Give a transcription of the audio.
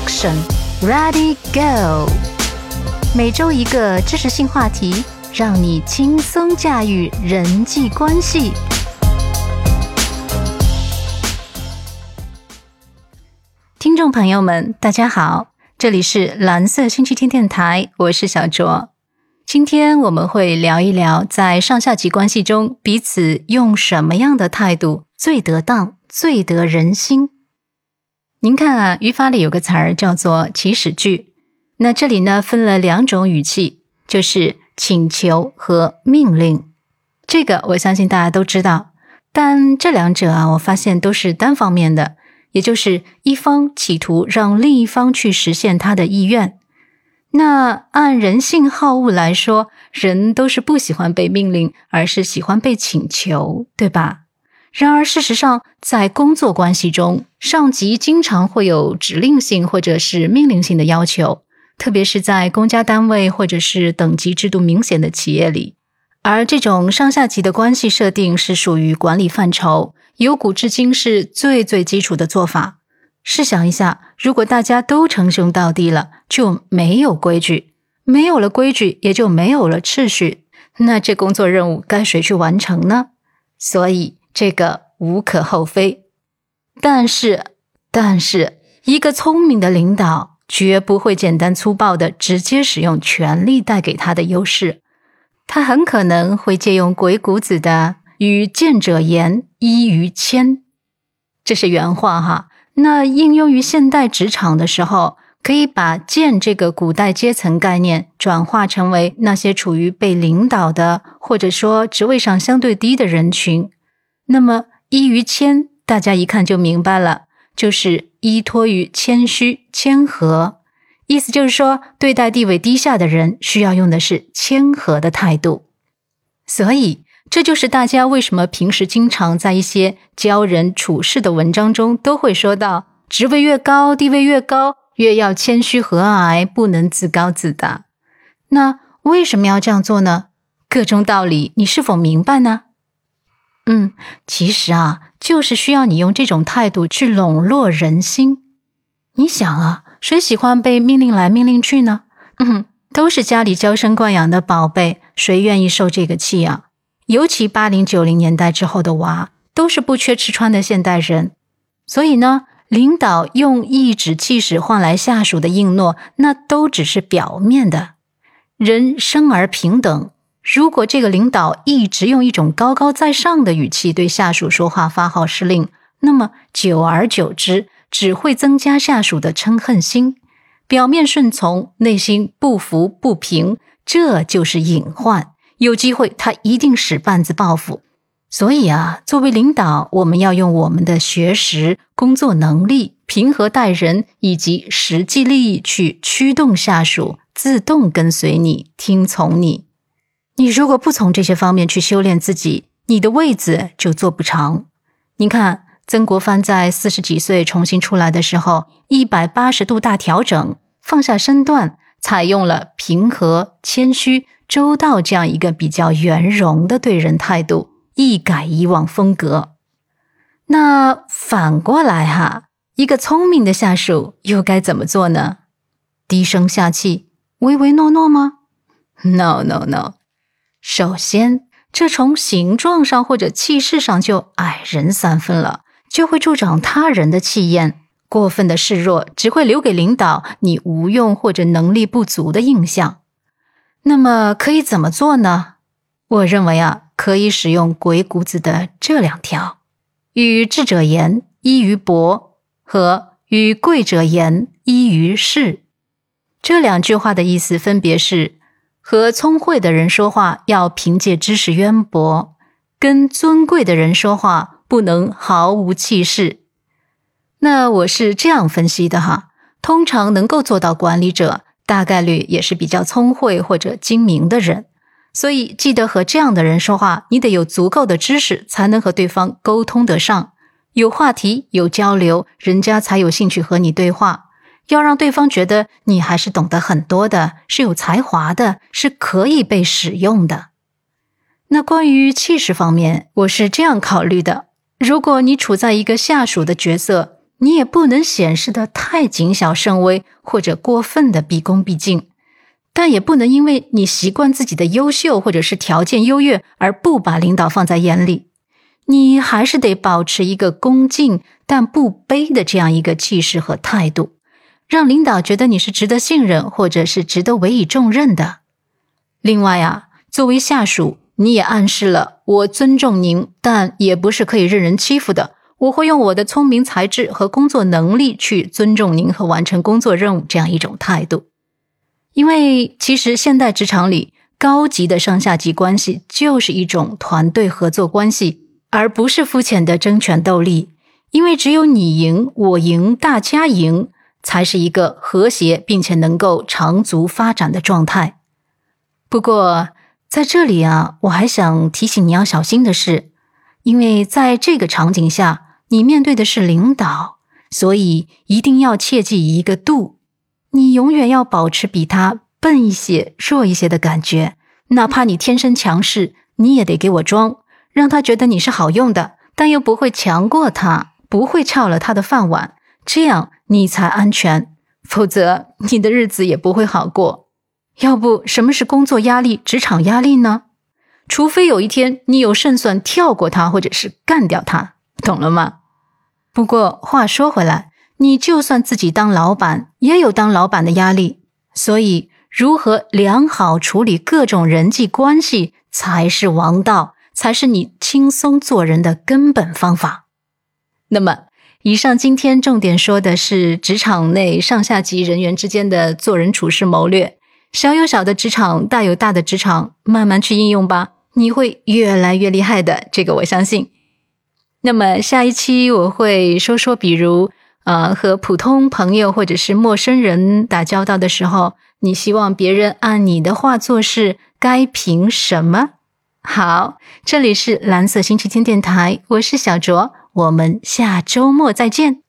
Action, ready, go！每周一个知识性话题，让你轻松驾驭人际关系。听众朋友们，大家好，这里是蓝色星期天电台，我是小卓。今天我们会聊一聊，在上下级关系中，彼此用什么样的态度最得当、最得人心。您看啊，语法里有个词儿叫做祈使句。那这里呢，分了两种语气，就是请求和命令。这个我相信大家都知道，但这两者啊，我发现都是单方面的，也就是一方企图让另一方去实现他的意愿。那按人性好恶来说，人都是不喜欢被命令，而是喜欢被请求，对吧？然而，事实上，在工作关系中，上级经常会有指令性或者是命令性的要求，特别是在公家单位或者是等级制度明显的企业里。而这种上下级的关系设定是属于管理范畴，由古至今是最最基础的做法。试想一下，如果大家都称兄道弟了，就没有规矩，没有了规矩，也就没有了秩序，那这工作任务该谁去完成呢？所以。这个无可厚非，但是，但是，一个聪明的领导绝不会简单粗暴的直接使用权力带给他的优势，他很可能会借用鬼谷子的“与见者言，依于谦”，这是原话哈。那应用于现代职场的时候，可以把“见”这个古代阶层概念转化成为那些处于被领导的，或者说职位上相对低的人群。那么依于谦，大家一看就明白了，就是依托于谦虚谦和，意思就是说，对待地位低下的人，需要用的是谦和的态度。所以，这就是大家为什么平时经常在一些教人处事的文章中都会说到，职位越高，地位越高，越要谦虚和蔼，不能自高自大。那为什么要这样做呢？各种道理，你是否明白呢？嗯，其实啊，就是需要你用这种态度去笼络人心。你想啊，谁喜欢被命令来命令去呢？嗯，都是家里娇生惯养的宝贝，谁愿意受这个气啊？尤其八零九零年代之后的娃，都是不缺吃穿的现代人。所以呢，领导用颐指气使换来下属的应诺，那都只是表面的。人生而平等。如果这个领导一直用一种高高在上的语气对下属说话、发号施令，那么久而久之，只会增加下属的嗔恨心。表面顺从，内心不服不平，这就是隐患。有机会，他一定使绊子报复。所以啊，作为领导，我们要用我们的学识、工作能力、平和待人以及实际利益去驱动下属，自动跟随你、听从你。你如果不从这些方面去修炼自己，你的位子就坐不长。你看，曾国藩在四十几岁重新出来的时候，一百八十度大调整，放下身段，采用了平和、谦虚、周到这样一个比较圆融的对人态度，一改以往风格。那反过来哈，一个聪明的下属又该怎么做呢？低声下气，唯唯诺诺吗？No No No。首先，这从形状上或者气势上就矮人三分了，就会助长他人的气焰。过分的示弱，只会留给领导你无用或者能力不足的印象。那么可以怎么做呢？我认为啊，可以使用鬼谷子的这两条：“与智者言，依于博；和与贵者言，依于势。”这两句话的意思分别是。和聪慧的人说话要凭借知识渊博，跟尊贵的人说话不能毫无气势。那我是这样分析的哈，通常能够做到管理者，大概率也是比较聪慧或者精明的人。所以记得和这样的人说话，你得有足够的知识，才能和对方沟通得上，有话题有交流，人家才有兴趣和你对话。要让对方觉得你还是懂得很多的，是有才华的，是可以被使用的。那关于气势方面，我是这样考虑的：如果你处在一个下属的角色，你也不能显示的太谨小慎微，或者过分的毕恭毕敬。但也不能因为你习惯自己的优秀或者是条件优越而不把领导放在眼里，你还是得保持一个恭敬但不卑的这样一个气势和态度，让领导觉得你是值得信任或者是值得委以重任的。另外啊，作为下属，你也暗示了我尊重您，但也不是可以任人欺负的。我会用我的聪明才智和工作能力去尊重您和完成工作任务这样一种态度。因为其实现代职场里，高级的上下级关系就是一种团队合作关系，而不是肤浅的争权斗利。因为只有你赢，我赢，大家赢，才是一个和谐并且能够长足发展的状态。不过在这里啊，我还想提醒你要小心的是，因为在这个场景下，你面对的是领导，所以一定要切记一个度。你永远要保持比他笨一些、弱一些的感觉，哪怕你天生强势，你也得给我装，让他觉得你是好用的，但又不会强过他，不会撬了他的饭碗，这样你才安全。否则，你的日子也不会好过。要不，什么是工作压力、职场压力呢？除非有一天你有胜算跳过他，或者是干掉他，懂了吗？不过话说回来。你就算自己当老板，也有当老板的压力。所以，如何良好处理各种人际关系才是王道，才是你轻松做人的根本方法。那么，以上今天重点说的是职场内上下级人员之间的做人处事谋略。小有小的职场，大有大的职场，慢慢去应用吧，你会越来越厉害的。这个我相信。那么，下一期我会说说，比如。呃，和普通朋友或者是陌生人打交道的时候，你希望别人按你的话做事，该凭什么？好，这里是蓝色星期天电台，我是小卓，我们下周末再见。